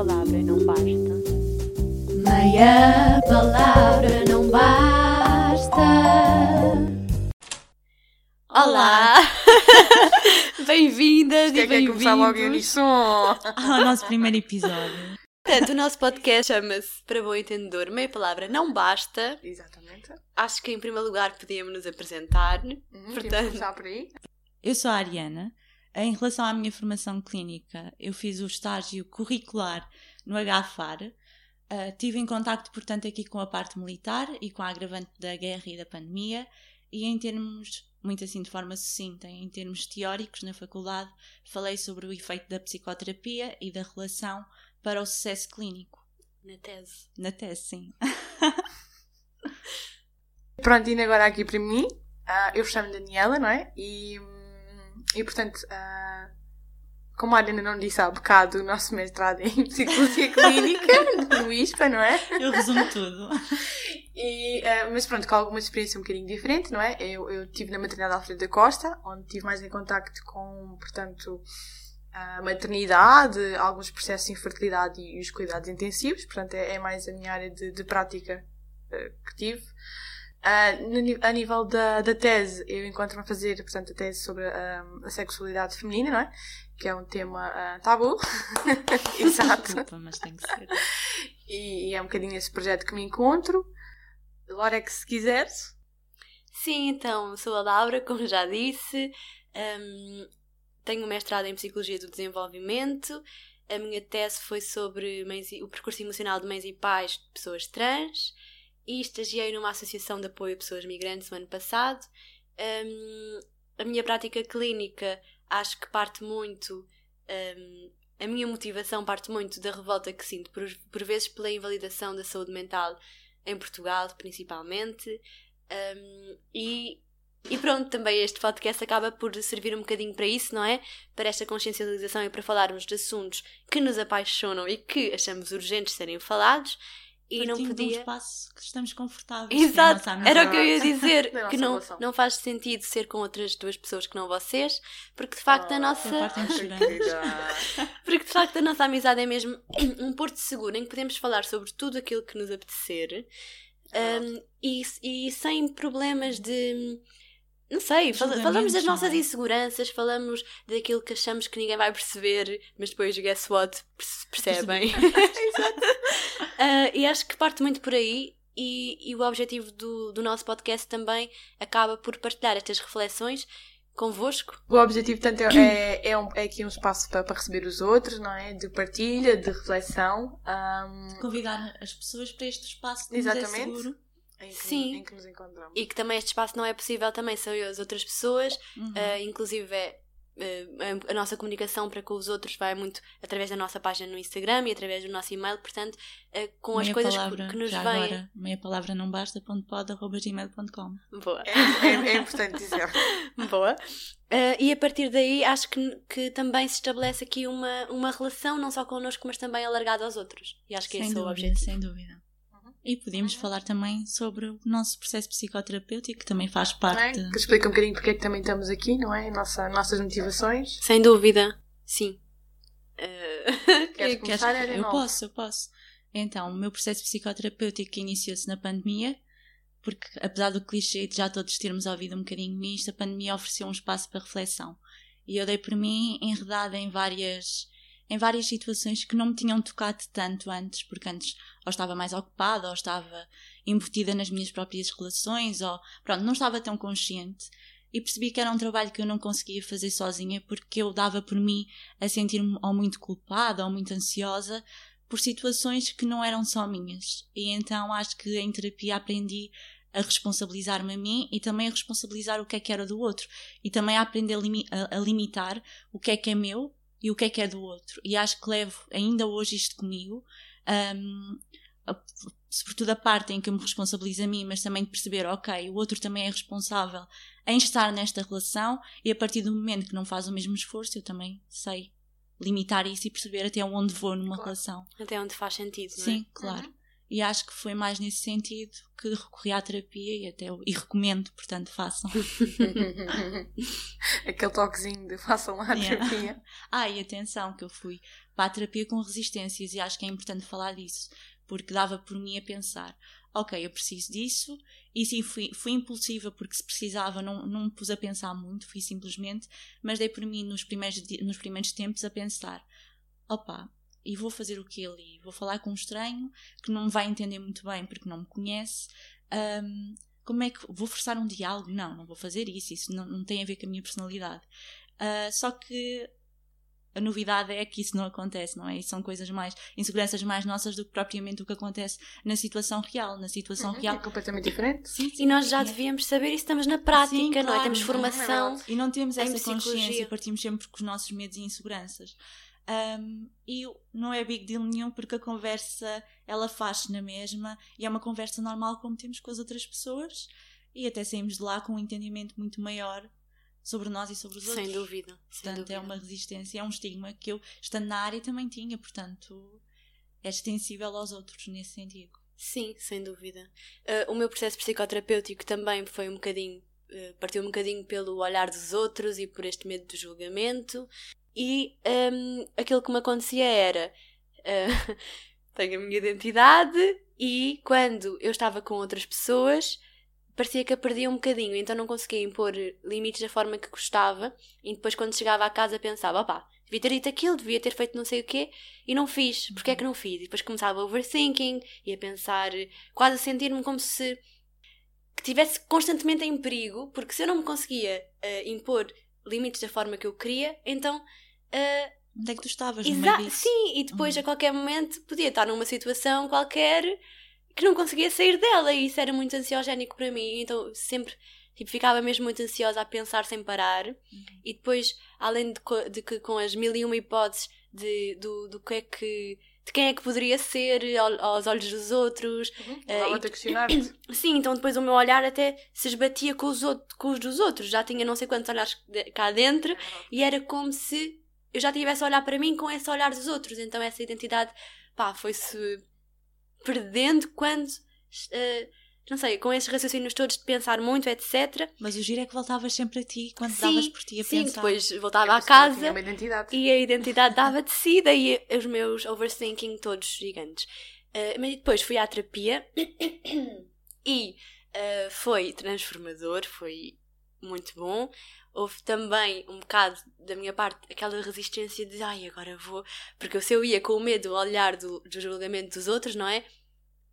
palavra não basta. Meia palavra não basta. Olá! Bem-vindas e começar logo em bem-vindos. unissom? ao nosso primeiro episódio. Portanto, o nosso podcast chama-se Para Bom Entendedor, meia palavra não basta. Exatamente. Acho que em primeiro lugar podíamos nos apresentar. Uhum, Portanto- por aí. Eu sou a Ariana. Em relação à minha formação clínica, eu fiz o estágio curricular no HFAR. Uh, tive em contacto, portanto, aqui com a parte militar e com a agravante da guerra e da pandemia. E em termos, muito assim de forma sucinta, em termos teóricos na faculdade, falei sobre o efeito da psicoterapia e da relação para o sucesso clínico. Na tese. Na tese, sim. Pronto, indo agora aqui para mim. ah, eu chamo Daniela, não é? E, hum, e portanto, ah, como a Ariana não disse há bocado, o nosso mestrado é em Psicologia Clínica, no ISPA, não é? Eu resumo tudo. E, ah, mas pronto, com alguma experiência um bocadinho diferente, não é? Eu, eu estive na maternidade Alfredo da Costa, onde tive mais em contacto com, portanto, a maternidade, alguns processos de infertilidade e os cuidados intensivos, portanto, é, é mais a minha área de, de prática ah, que tive. No ni- a nível da, da tese, eu encontro-me a fazer, portanto, a tese sobre ah, a sexualidade feminina, não é? Que é um tema ah, tabu. Exato. Desculpa, mas tem que ser. E, e é um bocadinho esse projeto que me encontro. Lorex, se quiseres. Sim, então, sou a Laura, como já disse. Hum, tenho um mestrado em Psicologia do Desenvolvimento. A minha tese foi sobre mães e- o percurso emocional de mães e pais de pessoas trans. E estagiei numa associação de apoio a pessoas migrantes no ano passado. Hum, a minha prática clínica acho que parte muito. hum, a minha motivação parte muito da revolta que sinto, por, por vezes, pela invalidação da saúde mental em Portugal, principalmente. Um, e, e pronto, também este podcast acaba por servir um bocadinho para isso, não é? Para esta consciencialização e para falarmos de assuntos que nos apaixonam e que achamos urgentes serem falados. E não de um podia. espaço que estamos confortáveis. é a Exato, nossa era o que eu ia dizer, que nossa não, relação. não faz sentido ser com outras duas pessoas que não vocês, porque de facto a Oh, nossa. partem chorando. Porque de facto a nossa amizade é mesmo um porto seguro em que podemos falar sobre tudo aquilo que nos apetecer um, e, e sem problemas de. Não sei, fala- falamos das nossas é? inseguranças, falamos daquilo que achamos que ninguém vai perceber, mas depois, guess what? Perce- Percebem. Ah, e acho que parte muito por aí. E, e o objetivo do, do nosso podcast também acaba por partilhar estas reflexões convosco. O objetivo, portanto, é, é, um- é aqui um espaço para, para receber os outros, não é? De partilha, de reflexão. ahm, Convidar as pessoas para este espaço nos é Exatamente. seguro. em, que, Sim. em que nos encontramos. E que também este espaço não é possível também sem as outras pessoas. Uhum. Uh, inclusive, é, uh, a, a nossa comunicação para com os outros vai muito através da nossa página no Instagram e através do nosso e-mail, portanto, uh, com as Meia coisas palavra, que, nos vêm. agora, meia palavra não basta, ponto pod, arroba gmail.com. Boa. É, é- é importante dizer. Boa. Uh, e a partir daí acho que, que também se estabelece aqui uma, uma relação não só connosco, mas também alargada aos outros. E acho que sem esse é o dúvida, objetivo. sem dúvida. Uhum. E podemos falar também sobre o nosso processo psicoterapêutico, que também faz é? parte. Que explica um bocadinho porque é que também estamos aqui, não é? Nossa, nossas motivações. Sem dúvida, sim. Uh, Queres Queres- começar, Ariana? eu posso, eu posso. Então, o meu processo psicoterapêutico iniciou-se na pandemia, porque apesar do clichê de já todos termos ouvido um bocadinho nisto, a pandemia ofereceu um espaço para reflexão. E eu dei por mim enredada em várias, em várias situações que não me tinham tocado tanto antes, porque antes ou estava mais ocupada, ou estava embutida nas minhas próprias relações, ou pronto, não estava tão consciente. E percebi que era um trabalho que eu não conseguia fazer sozinha, porque eu dava por mim a sentir-me ou muito culpada ou muito ansiosa por situações que não eram só minhas. E então acho que em terapia aprendi a responsabilizar-me a mim e também a responsabilizar o que é que era do outro. E também a aprender a, limi- a- a limitar o que é que é meu e o que é que é do outro. E acho que levo ainda hoje isto comigo. a- sobretudo a parte em que eu me responsabilizo a mim, mas também de perceber, ok, o outro também é responsável em estar nesta relação e a partir do momento que não faz o mesmo esforço, eu também sei limitar isso e perceber até onde vou numa Claro. relação. Até onde faz sentido, não é? Sim, claro. E acho que foi mais nesse sentido que recorri à terapia e até e recomendo, portanto, façam. Aquele toquezinho de façam lá a Yeah. terapia. Ah, e atenção, que eu fui para a terapia com resistências e acho que é importante falar disso, porque dava por mim a pensar, ok, eu preciso disso, e sim, fui, fui impulsiva porque se precisava, não, não me pus a pensar muito, fui simplesmente, mas dei por mim nos primeiros, nos primeiros tempos a pensar, opa, e vou fazer o que ali? Vou falar com um estranho que não me vai entender muito bem porque não me conhece. Ahm, como é que vou forçar um diálogo? Não, não vou fazer isso. Isso não, não tem a ver com a minha personalidade. Ah, só que a novidade é que isso não acontece, não é? E são coisas mais, inseguranças mais nossas do que propriamente o que acontece na situação real. Na situação É real. completamente diferente. Sim, sim, E nós já é. devíamos saber isso, estamos na prática, Sim, não é? claro, Temos não é? formação. E não temos em essa consciência, partimos sempre com os nossos medos e inseguranças. Um, e não é big deal nenhum porque a conversa ela faz-se na mesma e é uma conversa normal como temos com as outras pessoas e até saímos de lá com um entendimento muito maior sobre nós e sobre os outros. Sem dúvida. sem Portanto, dúvida. é uma resistência, é um estigma que eu, estando na área, também tinha. Portanto, é extensível aos outros nesse sentido. Sim, sem dúvida. Ah, o meu processo psicoterapêutico também foi um bocadinho, ah, partiu um bocadinho pelo olhar dos outros e por este medo do julgamento. E ahm, aquilo que me acontecia era: ah, tenho a minha identidade e quando eu estava com outras pessoas parecia que a perdia um bocadinho, então não conseguia impor limites da forma que gostava. E depois, quando chegava à casa, pensava: opá, devia ter dito aquilo, devia ter feito não sei o quê, e não fiz. Porquê é que não fiz? E depois começava overthinking e a pensar, quase a sentir-me como se que estivesse constantemente em perigo, porque se eu não me conseguia eh, impor limites da forma que eu queria, então. Onde é que tu estavas exa- sim, e depois Uhum. a qualquer momento podia estar numa situação qualquer que não conseguia sair dela, e isso era muito ansiogénico para mim, então sempre. Tipo, ficava mesmo muito ansiosa a pensar sem parar. Uhum. E depois, além de, co- de que com as mil e uma hipóteses de, do, do que é que. de quem é que poderia ser ao- aos olhos dos outros. Eh, Estava e. Sim, então depois o meu olhar até se esbatia com os, outros, com os dos outros. Já tinha não sei quantos olhares cá dentro e era como se eu já tivesse a olhar para mim com esse olhar dos outros. Então essa identidade, pá, foi-se perdendo quando. eh, não sei, com esses raciocínios todos de pensar muito, etc. Mas o giro é que voltavas sempre a ti quando Sim, davas por ti a Sim, pensar. depois voltava à ela tinha casa uma identidade. e a identidade dava de si, daí os meus overthinking todos gigantes. Eh, mas depois fui à terapia e eh, foi transformador, foi muito bom. Houve também um bocado da minha parte aquela resistência de ai, agora vou. Porque se eu ia com o medo do olhar do, do julgamento dos outros, não é?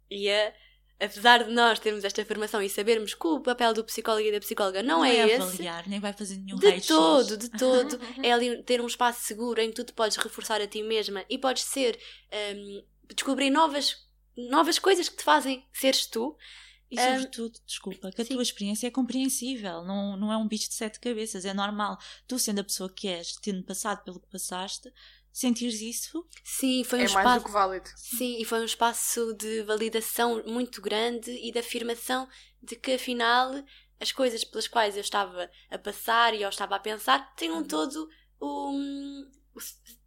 Ia, apesar de nós termos esta formação e sabermos que o papel do psicólogo e da psicóloga não, é, esse. avaliar, nem vai fazer nenhum De todo, de todo. é ali ter um espaço seguro em que tu te podes reforçar a ti mesma e podes ser. hum, descobrir novas, novas coisas que te fazem seres tu. E sobretudo, desculpa, que a sim. tua experiência é compreensível, não, não é um bicho de sete cabeças, é normal. Tu, sendo a pessoa que és, tendo passado pelo que passaste, sentires isso, Sim, foi um É mais espaço. do que válido. Sim, e foi um espaço de validação muito grande e de afirmação de que afinal as coisas pelas quais eu estava a passar e eu estava a pensar tinham todo o. o-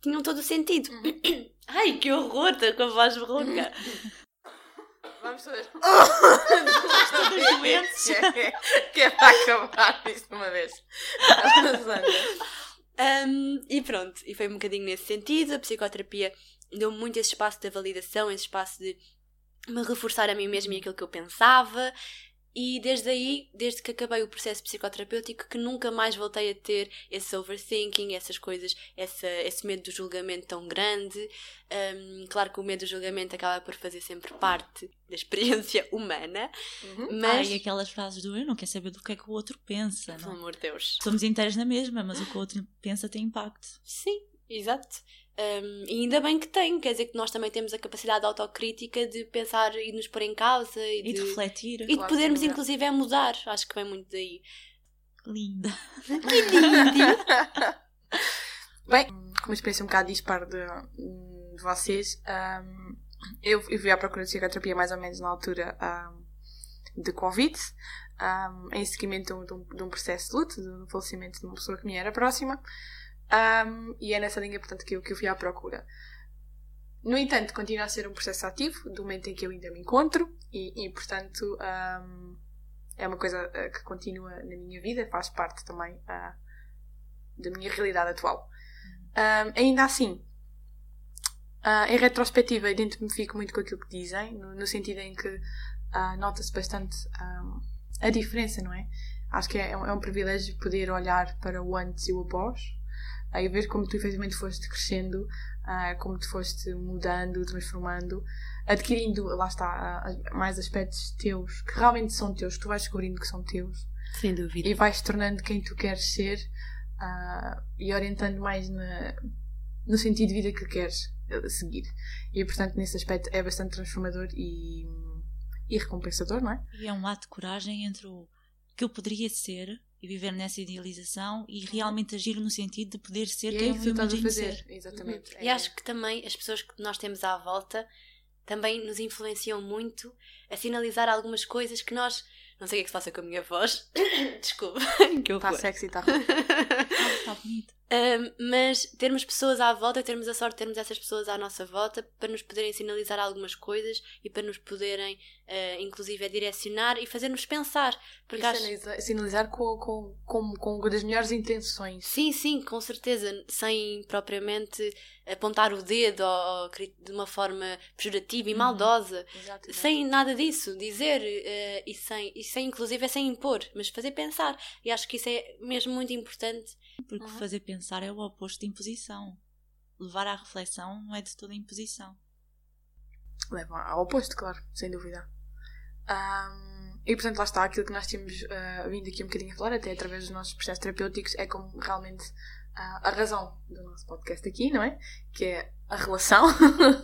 tinham todo o sentido. Ai, que horror, com a voz rouca. Vamos todas. Todas doentes. que, é, que é para acabar isto de uma vez. Um, e pronto, e foi um bocadinho nesse sentido. A psicoterapia deu muito esse espaço de validação, esse espaço de me reforçar a mim mesma e aquilo que eu pensava. E desde aí, desde que acabei o processo psicoterapêutico, que nunca mais voltei a ter esse overthinking, essas coisas, essa, esse medo do julgamento tão grande. Um, claro que o medo do julgamento acaba por fazer sempre parte da experiência humana, Uhum. Ah, mas. e aquelas frases do eu não quero saber do que é que o outro pensa, Pelo não? amor de Deus. Somos inteiros na mesma, mas o que o outro pensa tem impacto. Sim, exato. Um, e ainda bem que tem, quer dizer que nós também temos a capacidade autocrítica de pensar e de nos pôr em causa e, E de de, refletir. e de Claro, podermos sim, é. inclusive é mudar. Acho que vem muito daí. Linda. Bem, com uma experiência um bocado dispar de, de vocês, ahm, eu, eu fui à procura de psicoterapia mais ou menos na altura ahm, de Covid, ahm, em seguimento de um, de um processo de luto, do falecimento de uma pessoa que me era próxima, ahm, e é nessa linha, portanto, que eu, que eu fui à procura. no entanto, continua a ser um processo ativo do momento em que eu ainda me encontro e, e portanto, um, é uma coisa uh, que continua na minha vida, faz parte também uh, da minha realidade atual. Um, ainda assim, uh, em retrospectiva, identifico muito com aquilo que dizem, no, no sentido em que nota-se bastante um, a diferença, não é? Acho que é, é, um privilégio poder olhar para o antes e o após e ver como tu efetivamente foste crescendo, como tu foste mudando, transformando, adquirindo, lá está, mais aspectos teus, que realmente são teus, que tu vais descobrindo que são teus. Sem dúvida. E vais tornando quem tu queres ser e orientando mais na, no sentido de vida que queres eh, seguir. E portanto, nesse aspecto, é bastante transformador e, e recompensador, não é? E é um ato de coragem entre o que eu poderia ser e viver nessa idealização e realmente agir no sentido de poder ser e quem é eu imagino fazer. ser. Exatamente. Uhum. E acho que também as pessoas que nós temos à volta também nos influenciam muito a sinalizar algumas coisas que nós. Não sei o que é que se passa com a minha voz. Desculpa. que Está sexy, está Está bonito. Um, mas termos pessoas à volta, termos a sorte de termos essas pessoas à nossa volta para nos poderem sinalizar algumas coisas e para nos poderem, uh, inclusive, direcionar e fazer-nos pensar. Porque acho... sinalizar, sinalizar com, com, com, com das melhores intenções. Sim, sim, com certeza, sem propriamente apontar o dedo ou, ou de uma forma pejorativa e uhum. maldosa, Exato, sem nada disso, dizer uh, e, sem, e sem, inclusive, é sem impor, mas fazer pensar. E acho que isso é mesmo muito importante. Porque uhum. fazer pensar é o oposto de imposição. Levar à reflexão não é de toda imposição. Leva ao oposto, claro, sem dúvida. Um, e portanto, lá está, aquilo que nós temos uh, vindo aqui um bocadinho a falar, até através dos nossos processos terapêuticos, é como realmente a razão do nosso podcast aqui, não é? Que é a relação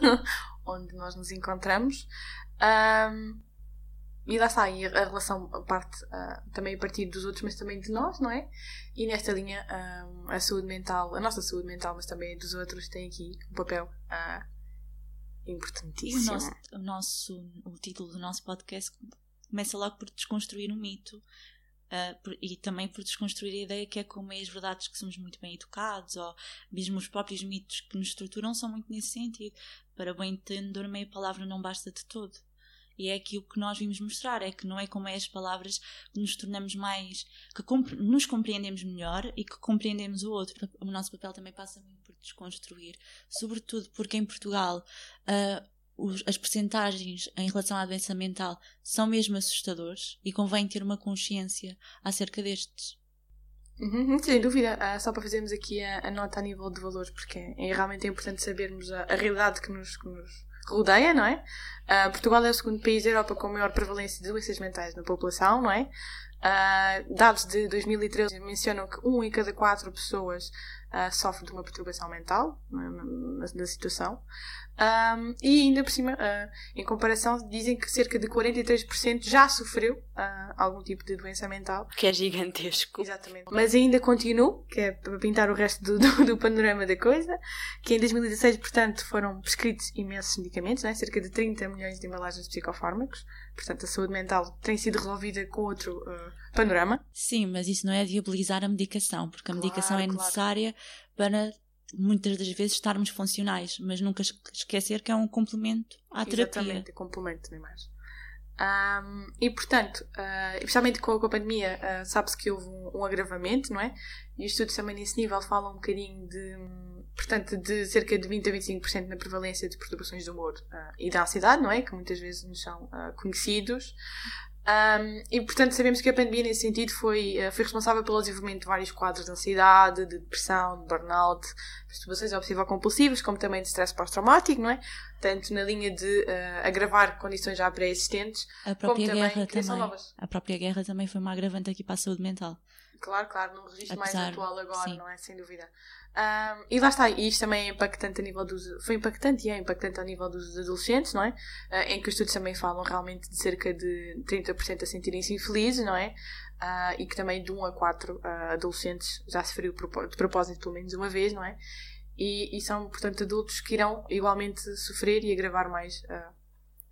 onde nós nos encontramos. Um, e lá está, e a relação parte uh, também a partir dos outros, mas também de nós, não é? E nesta linha, um, a saúde mental, a nossa saúde mental, mas também a dos outros, tem aqui um papel uh, importantíssimo. O nosso, o nosso, o título do nosso podcast começa logo por desconstruir um mito Uh, por, e também por desconstruir a ideia que é como é as verdades que somos muito bem educados, ou mesmo os próprios mitos que nos estruturam são muito nesse sentido. Para bem entendedor, meia palavra não basta de todo. E é aquilo que nós vimos mostrar, é que não é como é as palavras que nos tornamos mais, que compre, nos compreendemos melhor e que compreendemos o outro. O nosso papel também passa muito desconstruir, sobretudo porque em Portugal uh, os, as percentagens em relação à doença mental são mesmo assustadores e convém ter uma consciência acerca destes. Uhum, uhum sem dúvida, uh, só para fazermos aqui a, a, nota a nível de valores, porque é, é realmente importante sabermos a, a realidade que nos, que nos, rodeia, não é? Uh, Portugal é o segundo país da Europa com maior prevalência de doenças mentais na população, não é? Uh, dados de 2013 mencionam que um em cada quatro pessoas uh, sofre de uma perturbação mental na, na, na situação. Um, e ainda por cima, uh, em comparação, dizem que cerca de 43% já sofreu uh, algum tipo de doença mental. Que é gigantesco. Exatamente. Mas ainda continuo, que é para pintar o resto do, do, do, panorama da coisa, que em 2016, portanto, foram prescritos imensos medicamentos, né? cerca de 30 milhões de embalagens de psicofármacos. Portanto, a saúde mental tem sido resolvida com outro uh, panorama. Sim, mas isso não é viabilizar a medicação, porque a claro, medicação é necessária claro. para muitas das vezes estarmos funcionais, mas nunca esquecer que é um complemento à terapia. Exatamente, é complemento, nem mais. Um, e portanto, uh, especialmente com a, pandemia, uh, sabe-se que houve um, um, agravamento, não é? E os estudos também nesse nível falam um bocadinho de, portanto, de cerca de 20 a 25% na prevalência de perturbações do humor uh, e da ansiedade, não é? Que muitas vezes nos são conhecidos. Um, e portanto sabemos que a pandemia nesse sentido foi, uh, foi responsável pelo desenvolvimento de vários quadros de ansiedade, de depressão, de burnout, perturbações obsessivo-compulsivas, como também de stress pós-traumático, não é? Tanto na linha de uh, agravar condições já pré-existentes, como também criação novas. A própria guerra também foi uma agravante aqui para a saúde mental. Claro, claro, num registro Apesar, mais atual agora, sim. não é? Sem dúvida. Um, e lá está, e isto também é impactante a nível dos. Foi impactante e é impactante a nível dos adolescentes, não é? Uh, em que os estudos também falam realmente de cerca de 30% a sentirem-se infelizes, não é? Uh, e que também de 1 a 4 uh, adolescentes já se feriu de propósito pelo menos uma vez, não é? E, e, são, portanto, adultos que irão igualmente sofrer e agravar mais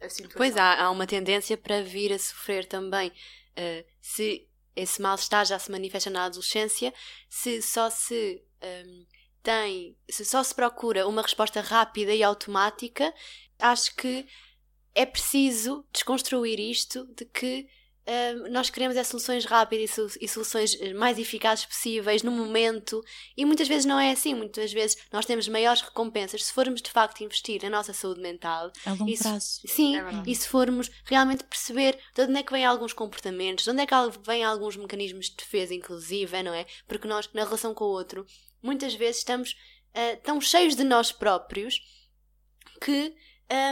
a situação. Pois há, há uma tendência para vir a sofrer também. se esse mal-estar já se manifesta na adolescência, se só se um, tem, se só se procura uma resposta rápida e automática, acho que é preciso desconstruir isto de que uh, nós queremos é soluções rápidas e, so e, soluções eh, mais eficazes possíveis no momento e muitas vezes não é assim. Muitas vezes nós temos maiores recompensas se formos de facto investir na nossa saúde mental. A longo e se, prazo. Sim, É e se formos realmente perceber de onde é que vêm alguns comportamentos, de onde é que vêm alguns mecanismos de defesa, inclusive, não é? Porque nós, na relação com o outro, muitas vezes estamos uh, tão cheios de nós próprios que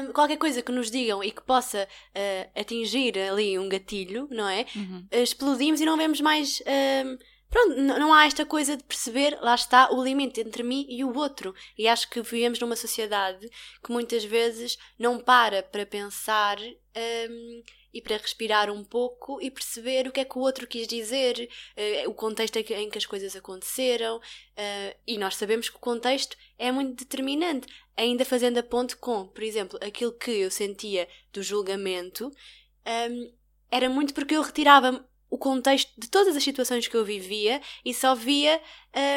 um, qualquer coisa que nos digam e que possa uh, atingir ali um gatilho, não é? Uhum. Uh, explodimos e não vemos mais. Um, pronto, não há esta coisa de perceber, lá está, o limite entre mim e o outro. E acho que vivemos numa sociedade que muitas vezes não para para pensar um, e para respirar um pouco e perceber o que é que o outro quis dizer, uh, o contexto em que as coisas aconteceram. uh, e nós sabemos que o contexto é muito determinante. Ainda fazendo a ponte com, por exemplo, aquilo que eu sentia do julgamento, um, era muito porque eu retirava o contexto de todas as situações que eu vivia e só via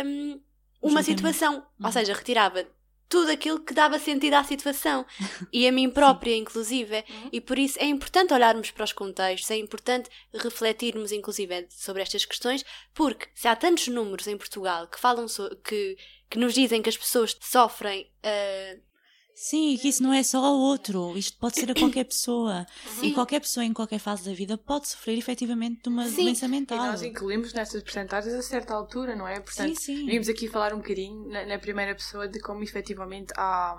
um, uma situação. Uhum. Ou seja, retirava tudo aquilo que dava sentido à situação e a mim própria, inclusive. Uhum. E por isso é importante olharmos para os contextos, é importante refletirmos, inclusive, sobre estas questões, porque se há tantos números em Portugal que falam so- que, que nos dizem que as pessoas sofrem ah, Sim, que isso não é só ao outro. Isto pode ser a qualquer pessoa. Sim. E qualquer pessoa em qualquer fase da vida pode sofrer efetivamente de uma Sim. doença E mental. nós incluímos nestas percentagens a certa altura, não é? Portanto, sim, sim. vimos aqui falar um bocadinho na, na primeira pessoa de como efetivamente há.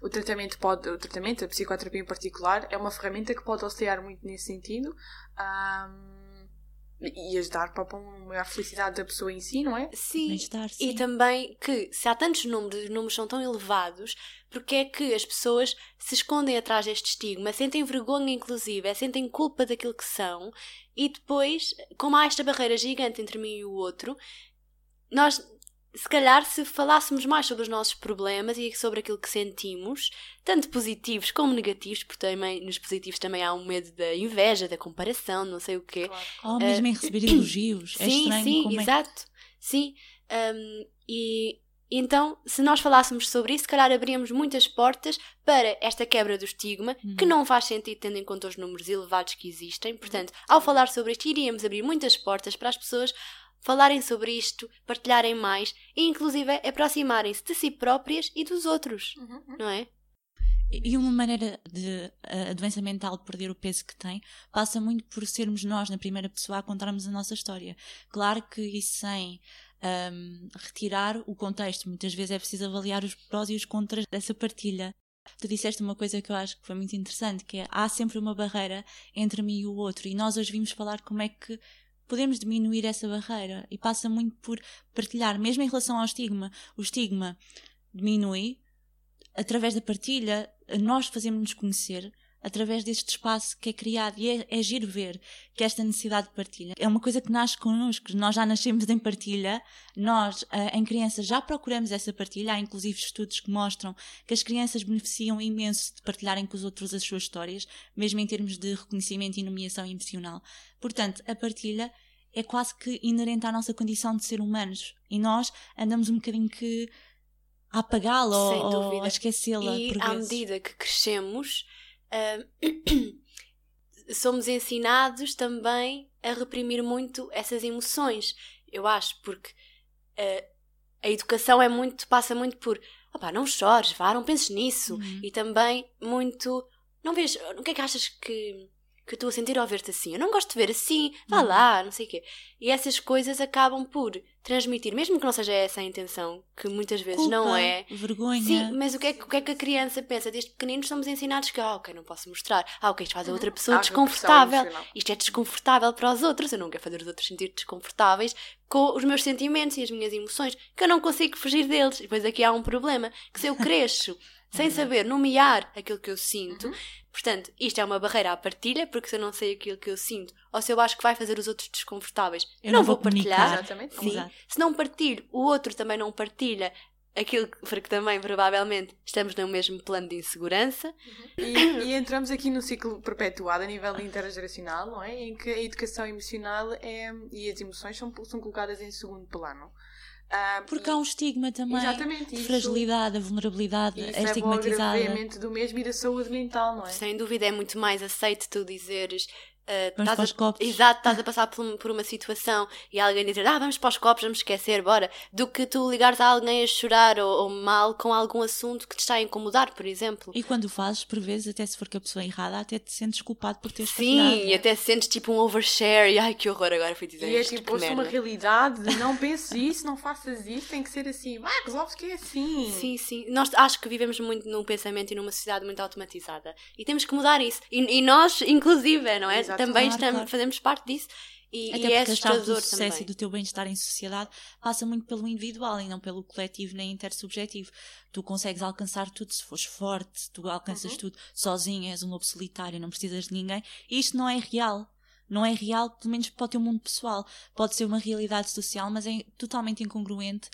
O tratamento pode, o tratamento, a psicoterapia em particular, é uma ferramenta que pode auxiliar muito nesse sentido ahm, e ajudar para maior felicidade da pessoa em si, não é? Sim. Bem-estar, E sim. também que, se há tantos números, os números são tão elevados, porque é que as pessoas se escondem atrás deste estigma, sentem vergonha, inclusive, é, sentem culpa daquilo que são, e depois, como há esta barreira gigante entre mim e o outro, nós, se calhar, se falássemos mais sobre os nossos problemas e sobre aquilo que sentimos, tanto positivos como negativos, porque também nos positivos também há um medo da inveja, da comparação, não sei o quê. Ou mesmo em receber elogios. É Sim, estranho sim, como é exato. Sim. Um, e então, se nós falássemos sobre isso, se calhar abríamos muitas portas para esta quebra do estigma, que Uhum. não faz sentido tendo em conta os números elevados que existem. Portanto, ao falar sobre isto, iríamos abrir muitas portas para as pessoas falarem sobre isto, partilharem mais e, inclusive, aproximarem-se de si próprias e dos outros, não é? E uma maneira de a doença mental perder o peso que tem passa muito por sermos nós, na primeira pessoa, a contarmos a nossa história. Claro que isso sem hum, retirar o contexto, muitas vezes é preciso avaliar os prós e os contras dessa partilha. Tu disseste uma coisa que eu acho que foi muito interessante, que é há sempre uma barreira entre mim e o outro, e nós hoje vimos falar como é que podemos diminuir essa barreira, e passa muito por partilhar, mesmo em relação ao estigma. O estigma diminui através da partilha, nós fazemos-nos conhecer através deste espaço que é criado. E é, é giro ver que esta necessidade de partilha. É uma coisa que nasce connosco, nós já nascemos em partilha, nós ah, em crianças já procuramos essa partilha, há inclusive estudos que mostram que as crianças beneficiam imenso de partilharem com os outros as suas histórias, mesmo em termos de reconhecimento e nomeação emocional. Portanto, a partilha é quase que inerente à nossa condição de ser humanos. E nós andamos um bocadinho que a apagá-la ou, ou a esquecê-la E à medida que crescemos, somos ensinados também a reprimir muito essas emoções. Eu acho, porque ah, a educação é muito, passa muito por opá, não chores, vá, não penses nisso. Uhum. E também muito. Não vês. O que é que achas que, que eu estou a sentir ao ver-te assim? Eu não gosto de ver assim, vá Uhum. lá, não sei o quê. E essas coisas acabam por transmitir, mesmo que não seja essa a intenção, que muitas vezes Culpa, não é. vergonha. Sim, mas o que, é, que- o que é que a criança pensa? Desde pequeninos somos ensinados que, ah, ok, não posso mostrar. Ah, ok, isto faz a outra pessoa Há desconfortável. Isto é desconfortável para os outros. Eu não quero fazer os outros sentir desconfortáveis com os meus sentimentos e as minhas emoções, que eu não consigo fugir deles. E depois aqui há um problema, que se eu cresço sem saber nomear aquilo que eu sinto, portanto, isto é uma barreira à partilha, porque se eu não sei aquilo que eu sinto, ou se eu acho que vai fazer os outros desconfortáveis, eu, não vou partilhar. comunicar. Exatamente. Sim. Exato. Se não partilho, o outro também não partilha aquilo que- porque também provavelmente estamos no mesmo plano de insegurança. E, e entramos aqui no ciclo perpetuado a nível intergeracional, não é? Em que a educação emocional é, e as emoções são, são colocadas em segundo plano. Ah, Porque e- há um estigma também Exatamente, de isso- fragilidade, a vulnerabilidade, isso é é estigmatizada. agravamento do mesmo e da saúde mental, não é? Sem dúvida é muito mais aceito tu dizeres. Ah, Vamos estás para os a- copos. Exato, estás a passar por, por uma situação e alguém dizer ah, vamos para os copos, vamos esquecer, bora. Do que tu ligares a alguém a chorar ou, ou mal com algum assunto que te está a incomodar, por exemplo. E quando o fazes, por vezes, até se for com a pessoa errada, até te sentes culpado por teres Sim, partilhado. e até sentes tipo um overshare e ai que horror, agora fui dizer E é isto, tipo, que ouça uma merda. realidade, não penses isso, não faças isso, tem que ser assim. Vai, resolves que é assim. Sim, sim. Nós acho que vivemos muito num pensamento e numa sociedade muito automatizada. E temos que mudar isso. E, e nós, inclusive, não é? Exato. Também Claro, estamos, claro. fazemos parte disso. E, Até e é do sucesso também. e do teu bem-estar em sociedade passa muito pelo individual e não pelo coletivo nem intersubjetivo. Tu consegues alcançar tudo se fores forte, tu alcanças Uhum. tudo sozinho, és um lobo solitário, não precisas de ninguém. E isto não é real. Não é real, pelo menos para o teu mundo pessoal. Pode ser uma realidade social, mas é totalmente incongruente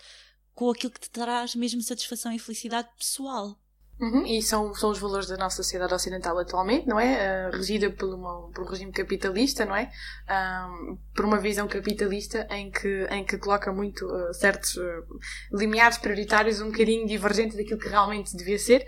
com aquilo que te traz mesmo satisfação e felicidade pessoal. Uhum, E são, são os valores da nossa sociedade ocidental atualmente, não é? Ah, regida por, uma, por um regime capitalista, não é? Por uma visão capitalista em que, em que coloca muito ah, certos ah, limiares prioritários um bocadinho divergentes daquilo que realmente devia ser,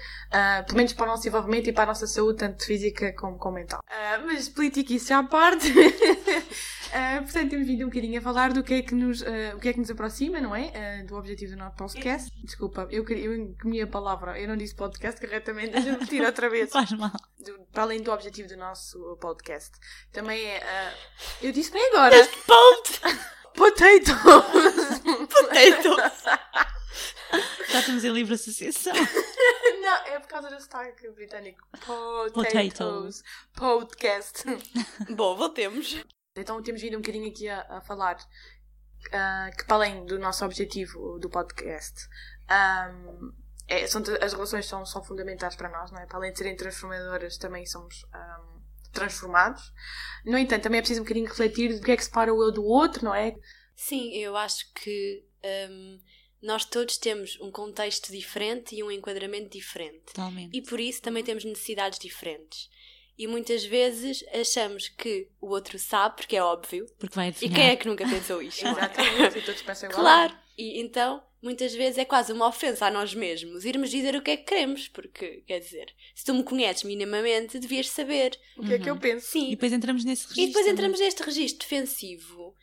pelo menos para o nosso desenvolvimento e para a nossa saúde, tanto física como, como mental. Ah, mas política isso já à parte. Ah, portanto, temos vindo um bocadinho a falar do que é que nos, ah, o que é que nos aproxima, não é? Ah, do objetivo do nosso podcast. Desculpa, eu, eu comi a palavra, eu não disse podcast corretamente, deixa-me repetir outra vez. Faz mal. Do- para além do objetivo do nosso podcast. Também é. eu disse bem agora! Ponto! Potatoes! Potato! Já estamos em livre associação. não, é por causa do sotaque britânico. Potato. Potatoes. Podcast. Bom, voltemos. Então temos vindo um bocadinho aqui a, a falar ah, que para além do nosso objetivo do podcast, ahm, é, são, as relações são, são fundamentais para nós, não é? Para além de serem transformadoras, também somos ahm, transformados. No entanto, também é preciso um bocadinho refletir do que é que separa o eu do outro, não é? Sim, eu acho que hum, nós todos temos um contexto diferente e um enquadramento diferente. Totalmente. E por isso também temos necessidades diferentes. E muitas vezes achamos que o outro sabe, porque é óbvio. Porque vai E adivinhar. quem é que nunca pensou isto? Exatamente, e todos pensam igual. Claro! E então, muitas vezes é quase uma ofensa a nós mesmos irmos dizer o que é que queremos, porque, quer dizer, se tu me conheces minimamente, devias saber. O que é que eu penso? Sim, E depois entramos nesse registro. e depois não é? entramos neste registro defensivo,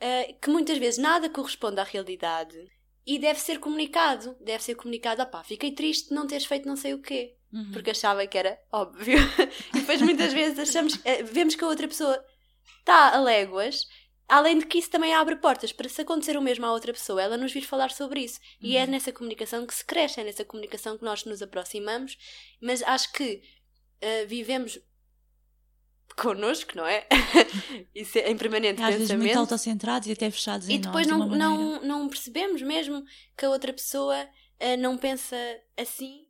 eh, que muitas vezes nada corresponde à realidade e deve ser comunicado. Deve ser comunicado, opá, fiquei triste de não teres feito não sei o quê, Uhum. porque achava que era óbvio. e depois muitas vezes achamos, eh, vemos que a outra pessoa está a léguas. Além de que isso também abre portas para se acontecer o mesmo à outra pessoa, ela nos vir falar sobre isso. E é nessa comunicação que se cresce, é nessa comunicação que nós nos aproximamos, mas acho que eh, vivemos connosco, não é? Isso é em permanente Às vezes muito pensamento. autocentrados e até fechados em E depois nós, de não, maneira. não, não percebemos mesmo que a outra pessoa eh, não pensa assim.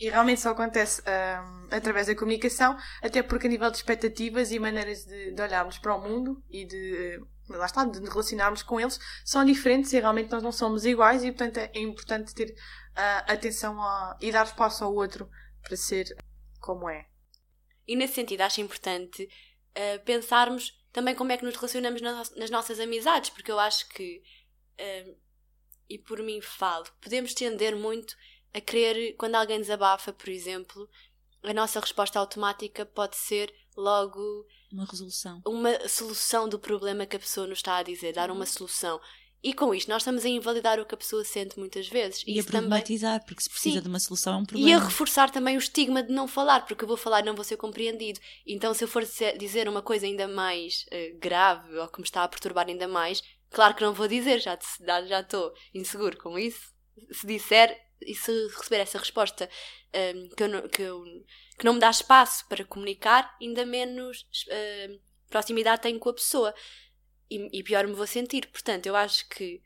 E realmente só acontece ahm, através da comunicação, até porque a nível de expectativas e maneiras de, de olharmos para o mundo e de, eh, lá está, de relacionarmos com eles, são diferentes e realmente nós não somos iguais e portanto é importante ter ah, atenção a, e dar espaço ao outro para ser como é. E nesse sentido acho importante eh, pensarmos também como é que nos relacionamos nas, nas nossas amizades, porque eu acho que, eh, e por mim falo, podemos tender muito a querer, quando alguém desabafa, por exemplo, a nossa resposta automática pode ser logo Uma resolução. uma solução do problema que a pessoa nos está a dizer, dar uma solução. E com isto nós estamos a invalidar o que a pessoa sente muitas vezes. E a isso também. problematizar, porque se precisa Sim. de uma solução é um E a problema. reforçar também o estigma de não falar, porque eu vou falar não vou ser compreendido. Então, se eu for dizer- uma coisa ainda mais eh, grave ou que me está a perturbar ainda mais, claro que não vou dizer, já te- já já estou inseguro com isso. Se disser e se receber essa resposta ehm, que, eu não, que, eu- que não me dá espaço para comunicar, ainda menos ehm, proximidade tenho com a pessoa. E, e pior me vou sentir. Portanto, eu acho que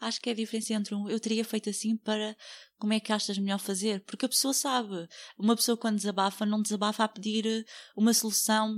Acho que é a diferença entre um eu teria feito assim para como é que achas melhor fazer. Porque a pessoa sabe. Uma pessoa quando desabafa não desabafa a pedir eh, uma solução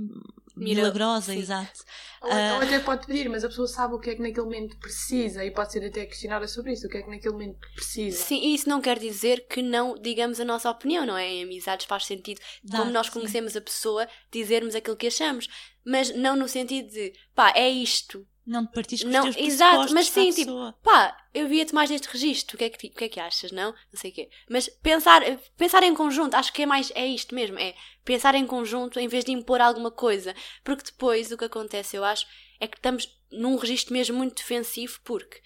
Mira- milagrosa, sim. exato. Ou, ou até pode pedir, mas a pessoa sabe o que é que naquele momento precisa e pode ser até questionada sobre isso, o que é que naquele momento precisa. Sim, e isso não quer dizer que não digamos a nossa opinião, não é? Em amizades faz sentido, Dá, como nós sim. conhecemos a pessoa, dizermos aquilo que achamos. Mas não no sentido de, pá, é isto. Não te partires com Não, os teus exato, mas sim, tipo, pessoa. pá, eu via-te mais neste registro, o que, é que, o que é que achas, não? Não sei o quê. Mas pensar, pensar em conjunto, acho que é mais, é isto mesmo, é pensar em conjunto em vez de impor alguma coisa. Porque depois o que acontece, eu acho, é que estamos num registro mesmo muito defensivo porque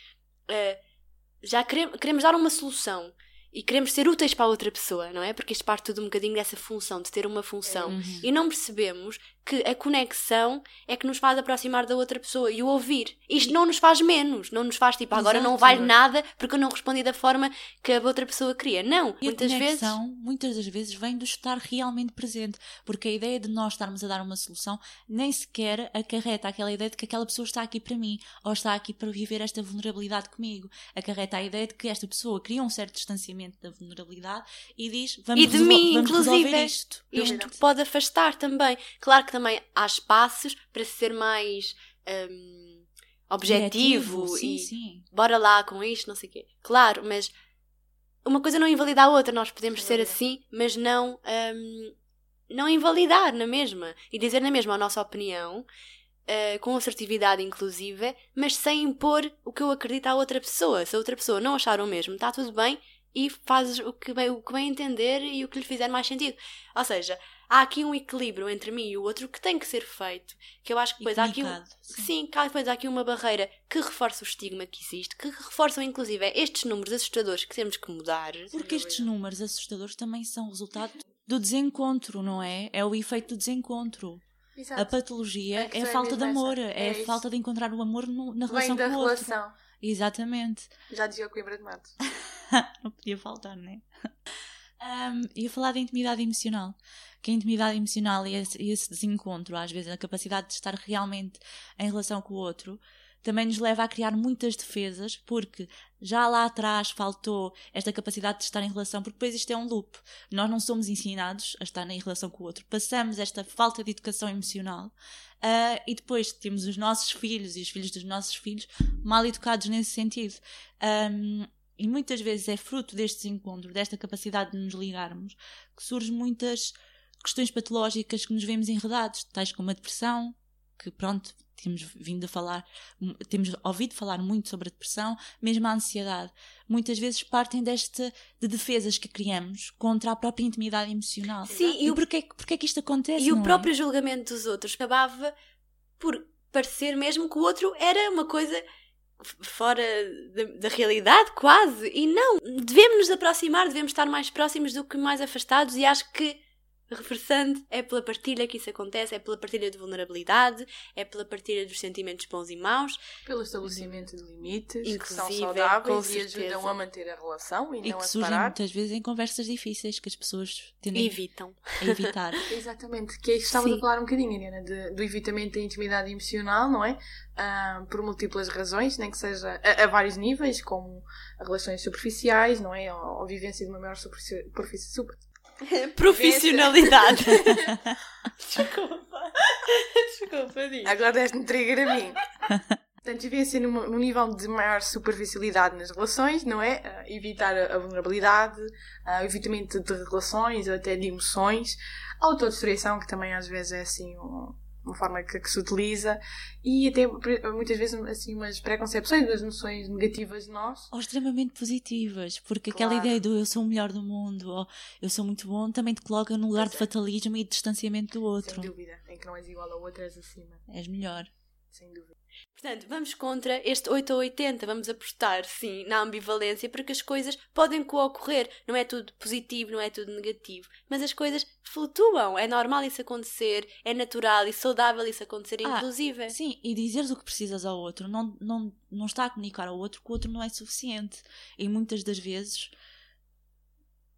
eh, já queremos, queremos dar uma solução e queremos ser úteis para a outra pessoa, não é? Porque isto parte tudo um bocadinho dessa função, de ter uma função. Uhum. E não percebemos que a conexão é que nos faz aproximar da outra pessoa e o ouvir. Isto não nos faz menos, não nos faz tipo, agora não Exato. vale nada porque eu não respondi da forma que a outra pessoa queria. Não, E muitas a vezes. conexão, muitas das vezes, vem do estar realmente presente. Porque a ideia de nós estarmos a dar uma solução nem sequer acarreta aquela ideia de que aquela pessoa está aqui para mim ou está aqui para viver esta vulnerabilidade comigo. Acarreta a ideia de que esta pessoa cria um certo distanciamento da vulnerabilidade e diz: Vamos, E de mim, vamos inclusive. isto. Isto pode afastar também. Claro que também há espaços para ser mais hum, objetivo sim, e sim. bora lá com isto, não sei o quê. Claro, mas uma coisa não invalida a outra. Nós podemos Sem ser assim, mas não, hum, não invalidar na mesma. E dizer na mesma a nossa opinião, eh, com assertividade inclusive, mas sem impor o que eu acredito à outra pessoa. Se a outra pessoa não achar o mesmo, está tudo bem e fazes o que, bem, o que bem entender e o que lhe fizer mais sentido. Ou seja, há aqui um equilíbrio entre mim e o outro que tem que ser feito. Que eu acho que depois há aqui um, sim. Sim, cá depois há aqui uma barreira que reforça o estigma que existe, que reforçam inclusive estes números assustadores que temos que mudar. Porque estes números assustadores também são resultado do desencontro, não é? É o efeito do desencontro. A Exato. patologia A é questão a é falta de amor, essa. é, É a isso. falta de encontrar o amor no- na relação da com o outro. relação. Exatamente. Já dizia o Coimbra de Mato. Não podia faltar, né? Um, ia falar da intimidade emocional. Que a intimidade emocional e esse, esse desencontro, às vezes, a capacidade de estar realmente em relação com o outro, também nos leva a criar muitas defesas, porque já lá atrás faltou esta capacidade de estar em relação, porque depois isto é um loop. Nós não somos ensinados a estar em relação com o outro. Passamos esta falta de educação emocional ah, e depois temos os nossos filhos e os filhos dos nossos filhos mal educados nesse sentido. Um, e muitas vezes é fruto deste desencontro, desta capacidade de nos ligarmos, que surgem muitas questões patológicas que nos vemos enredados, tais como a depressão, que pronto, temos vindo a falar, temos ouvido falar muito sobre a depressão, mesmo a ansiedade. Muitas vezes partem desta de defesas que criamos contra a própria intimidade emocional. Sim, E, e o- porquê, porquê que isto acontece? E o é? próprio julgamento dos outros acabava por parecer mesmo que o outro era uma coisa fora da, da realidade, quase. E não, devemos nos aproximar, devemos estar mais próximos do que mais afastados, e acho que. Reforçando, é pela partilha que isso acontece, é pela partilha de vulnerabilidade, é pela partilha dos sentimentos bons e maus. Pelo estabelecimento de limites que são Inclusive, saudáveis e ajudam a manter a relação e, E não que a surgem separar. muitas vezes em conversas difíceis que as pessoas tendem Evitam. a evitar. Exatamente, que é isso que estávamos a falar um bocadinho, Ariana, de- do evitamento da intimidade emocional, não é? Ah, por múltiplas razões, nem que seja a, a vários níveis, como relações superficiais, não é? Ou, ou vivência de uma maior superfici- super- Profissionalidade. Desculpa. Desculpa, diz. Agora deste-me trigger a mim. Portanto, vivência numa- num nível de maior superficialidade nas relações, não é? Ah, evitar a, a vulnerabilidade, o evitamento de relações ou até de emoções, a autodestruição, que também às vezes é assim um- uma forma que, que se utiliza, e até muitas vezes assim umas preconcepções das noções negativas de nós. ou extremamente positivas, porque aquela Claro. ideia do eu sou o melhor do mundo ou eu sou muito bom também te coloca num lugar Pois de é. fatalismo e de distanciamento do outro. Sem dúvida, em que não és igual a outra, és acima. És melhor. Sem dúvida. Portanto, vamos contra este 8 ou 80, vamos apostar, sim, na ambivalência, porque as coisas podem co-ocorrer. Não é tudo positivo, não é tudo negativo, mas as coisas flutuam. É normal isso acontecer, é natural e saudável isso acontecer, Ah, inclusive. Sim, e dizeres o que precisas ao outro não, não, não está a comunicar ao outro que o outro não é suficiente. E muitas das vezes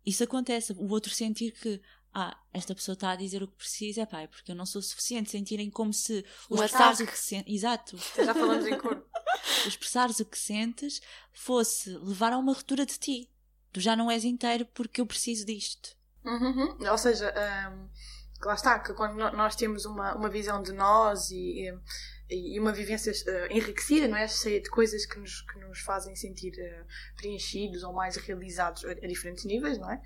isso acontece. O outro sentir que ah, esta pessoa está a dizer o que precisa, é pá, é porque eu não sou suficiente. Sentirem como se Um o expressares o que sentes. Exato. Já falamos em cor. o expressares o que sentes fosse levar a uma ruptura de ti. Tu já não és inteiro porque eu preciso disto. Uhum, uhum. Ou seja, que lá está, que quando nós temos uma, uma visão de nós e, e uma vivência eh, enriquecida, não é? Cheia de coisas que nos, que nos fazem sentir eh, preenchidos ou mais realizados a, a diferentes níveis, não é?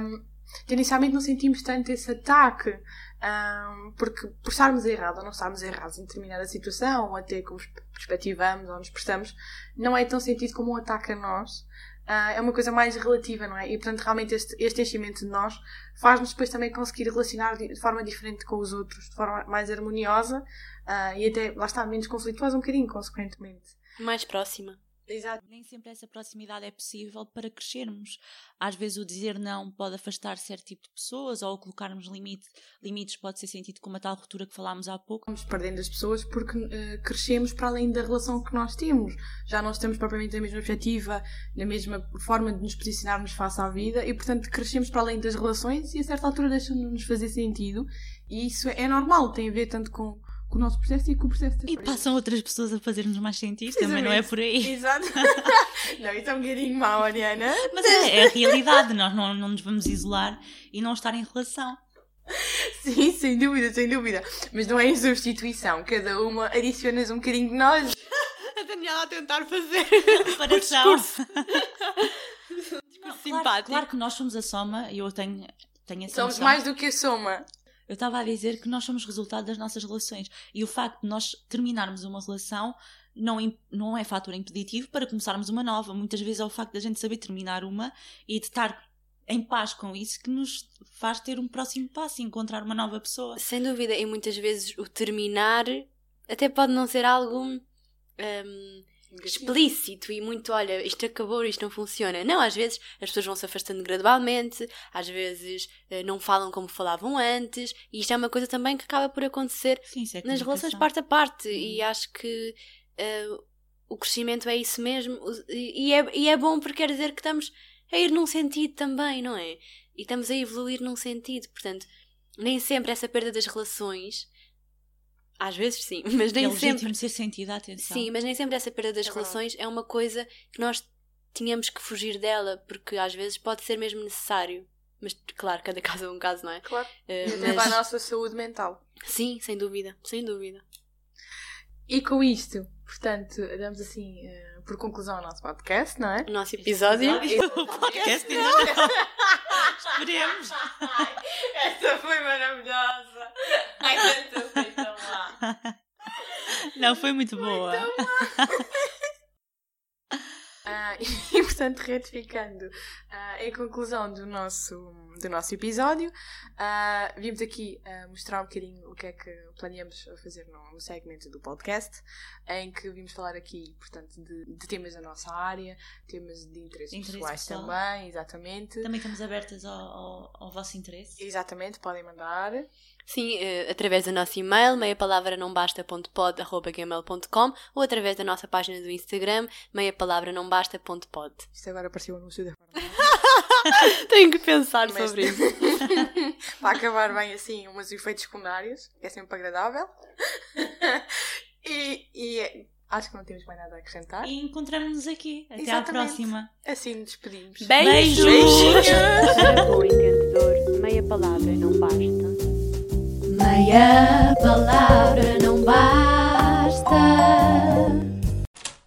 Hum, tendencialmente não sentimos tanto esse ataque, um, porque por estarmos errados ou não estarmos errados em determinada situação, ou até como perspectivamos ou nos prestamos, não é tão sentido como um ataque a nós. Uh, é uma coisa mais relativa, não é? E portanto, realmente, este, este enchimento de nós faz-nos depois também conseguir relacionar de, de, forma diferente com os outros, de forma mais harmoniosa uh, e até, lá está, menos conflituosa um bocadinho, consequentemente. Mais próxima. Exato. Nem sempre essa proximidade é possível para crescermos. Às vezes o dizer não pode afastar certo tipo de pessoas ou colocarmos limite, limites pode ser sentido como a tal ruptura que falámos há pouco. Vamos perdendo as pessoas porque uh, crescemos para além da relação que nós temos. Já não estamos propriamente na mesma perspectiva, na mesma forma de nos posicionarmos face à vida e, portanto, crescemos para além das relações e a certa altura deixam-nos fazer sentido. E isso é normal, tem a ver tanto com com o nosso processo e com o processo E passam outras pessoas a fazer-nos mais sentido, também não é por aí. Exato. não, isso é um bocadinho mau, Ariana. Mas é, é a realidade, nós não, não nos vamos isolar e não estar em relação. Sim, sem dúvida, sem dúvida. Mas não é em substituição, cada uma adicionas um bocadinho de nós. A Daniela a tentar fazer Comparação. discurso. discurso Claro, simpático. claro que nós somos a soma e eu tenho, tenho essa Somos mais do que a soma. Eu estava a dizer que nós somos resultado das nossas relações. E o facto de nós terminarmos uma relação não, não é fator impeditivo para começarmos uma nova. Muitas vezes é o facto de a gente saber terminar uma e de estar em paz com isso que nos faz ter um próximo passo encontrar uma nova pessoa. Sem dúvida, e muitas vezes o terminar até pode não ser algo hum, explícito e muito, olha, isto acabou, isto não funciona. Não, às vezes as pessoas vão se afastando gradualmente, às vezes eh, não falam como falavam antes, e isto é uma coisa também que acaba por acontecer Sim, é nas relações parte a parte. E acho que eh, o crescimento é isso mesmo, e é, e é bom porque quer dizer que estamos a ir num sentido também, não é? E estamos a evoluir num sentido, portanto, nem sempre essa perda das relações. Às vezes sim, mas É nem legítimo sempre. ser sentida a atenção. Sim, mas nem sempre essa perda das É relações é uma coisa que nós tínhamos que fugir dela, porque às vezes pode ser mesmo necessário. Mas claro, cada caso é um caso, não é? Claro. Até mas- para a nossa saúde mental. Sim, sem dúvida, sem dúvida. E com isto, portanto, damos assim eh, por conclusão ao nosso podcast, não é? O nosso episódio. o podcast ainda não. Esperemos. Essa foi maravilhosa! Ai, tanto! Não, foi muito boa. Ah, e portanto, retificando ah, em conclusão do nosso, do nosso episódio, ah, vimos aqui mostrar um bocadinho o que é que planeamos fazer no, no segmento do podcast, em que vimos falar aqui, portanto, de, de temas da nossa área, temas de interesses Interesse pessoais pessoal. também, exatamente. Também estamos abertas ao, ao, ao vosso interesse. Exatamente, podem mandar. Sim, eh, através do nosso e-mail, meiapalavra não basta.pod.gmail.com ou através da nossa página do Instagram, meiapalavra não basta.pod. Isto agora apareceu o anúncio da forma. Tenho que pensar Mas- sobre isso. Para acabar bem assim, uns efeitos secundários, que é sempre agradável. e, e acho que não temos mais nada a acrescentar. E encontramos-nos aqui. Até à Exatamente. próxima. Assim nos despedimos. Beijos! Beijinhos! Para bom entendedor, meia palavra não basta a palavra não basta.